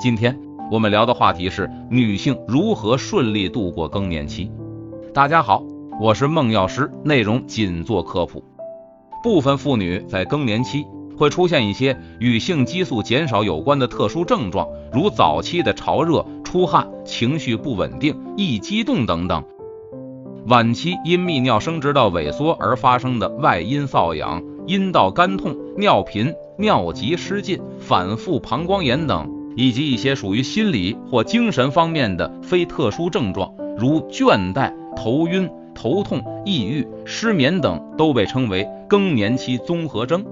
今天我们聊的话题是女性如何顺利度过更年期。大家好，我是孟药师，内容仅做科普。部分妇女在更年期会出现一些与性激素减少有关的特殊症状，如早期的潮热、出汗、情绪不稳定、易激动等等；晚期因泌尿生殖道萎缩而发生的外阴瘙痒、阴道干痛、尿频、尿急失禁、反复膀胱炎等。以及一些属于心理或精神方面的非特殊症状，如倦怠、头晕、头痛、抑郁、失眠等，都被称为更年期综合征。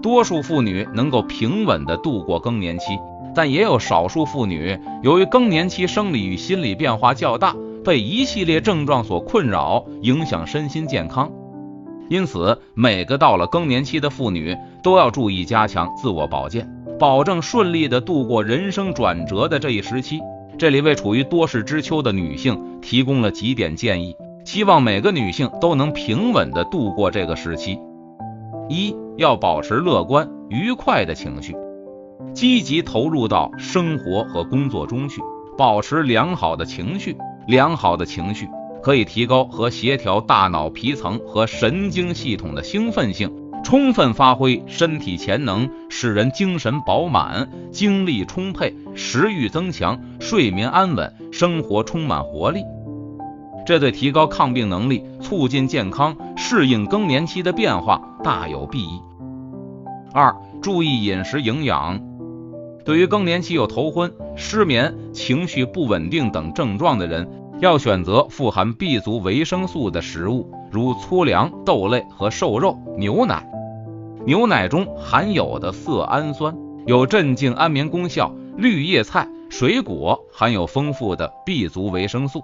多数妇女能够平稳地度过更年期，但也有少数妇女由于更年期生理与心理变化较大，被一系列症状所困扰，影响身心健康。因此，每个到了更年期的妇女都要注意加强自我保健。保证顺利的度过人生转折的这一时期，这里为处于多事之秋的女性提供了几点建议，希望每个女性都能平稳的度过这个时期。一要保持乐观愉快的情绪，积极投入到生活和工作中去，保持良好的情绪。良好的情绪可以提高和协调大脑皮层和神经系统的兴奋性。充分发挥身体潜能，使人精神饱满、精力充沛、食欲增强、睡眠安稳、生活充满活力。这对提高抗病能力、促进健康、适应更年期的变化大有裨益。二、注意饮食营养。对于更年期有头昏、失眠、情绪不稳定等症状的人，要选择富含 B 族维生素的食物，如粗粮、豆类和瘦肉、牛奶。牛奶中含有的色氨酸有镇静安眠功效，绿叶菜、水果含有丰富的 B 族维生素，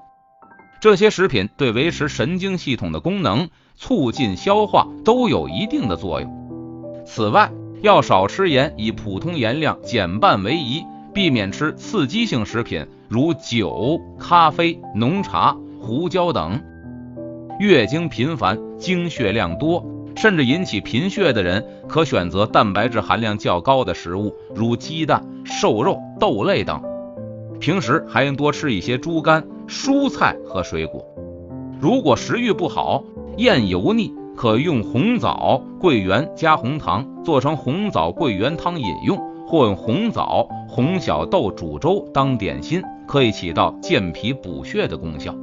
这些食品对维持神经系统的功能、促进消化都有一定的作用。此外，要少吃盐，以普通盐量减半为宜，避免吃刺激性食品，如酒、咖啡、浓茶、胡椒等。月经频繁，经血量多。甚至引起贫血的人，可选择蛋白质含量较高的食物，如鸡蛋、瘦肉、豆类等。平时还应多吃一些猪肝、蔬菜和水果。如果食欲不好、厌油腻，可用红枣、桂圆加红糖做成红枣桂圆汤饮用，或用红枣、红小豆煮粥当点心，可以起到健脾补血的功效。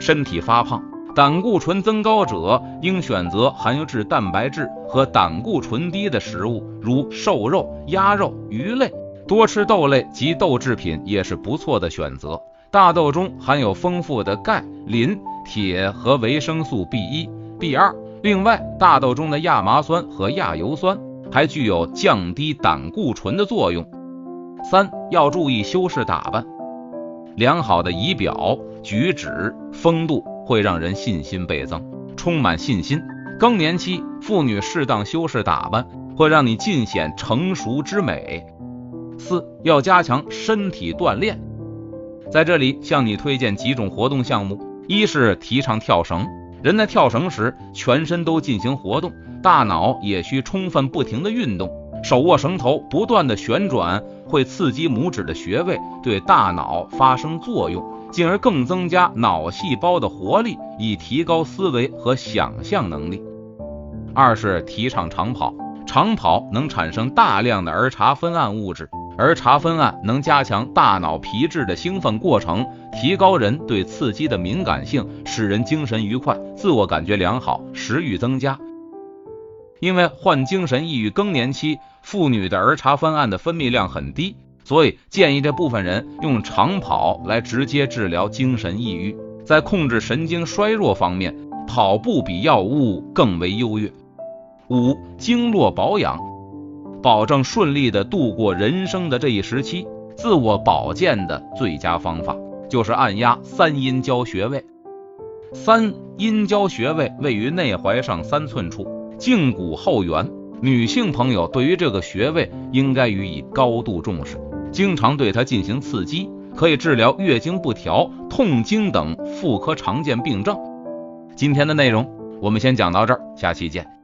身体发胖。胆固醇增高者应选择含有质蛋白质和胆固醇低的食物，如瘦肉、鸭肉、鱼类。多吃豆类及豆制品也是不错的选择。大豆中含有丰富的钙、磷、铁和维生素 B 一、B 二。另外，大豆中的亚麻酸和亚油酸还具有降低胆固醇的作用。三要注意修饰打扮，良好的仪表、举止、风度。会让人信心倍增，充满信心。更年期妇女适当修饰打扮，会让你尽显成熟之美。四要加强身体锻炼，在这里向你推荐几种活动项目：一是提倡跳绳，人在跳绳时全身都进行活动，大脑也需充分不停的运动，手握绳头不断的旋转，会刺激拇指的穴位，对大脑发生作用。进而更增加脑细胞的活力，以提高思维和想象能力。二是提倡长跑，长跑能产生大量的儿茶酚胺物质，儿茶酚胺能加强大脑皮质的兴奋过程，提高人对刺激的敏感性，使人精神愉快，自我感觉良好，食欲增加。因为患精神抑郁更年期妇女的儿茶酚胺的分泌量很低。所以建议这部分人用长跑来直接治疗精神抑郁，在控制神经衰弱方面，跑步比药物更为优越。五、经络保养，保证顺利的度过人生的这一时期，自我保健的最佳方法就是按压三阴交穴位。三阴交穴位位于内踝上三寸处，胫骨后缘。女性朋友对于这个穴位应该予以高度重视。经常对它进行刺激，可以治疗月经不调、痛经等妇科常见病症。今天的内容我们先讲到这儿，下期见。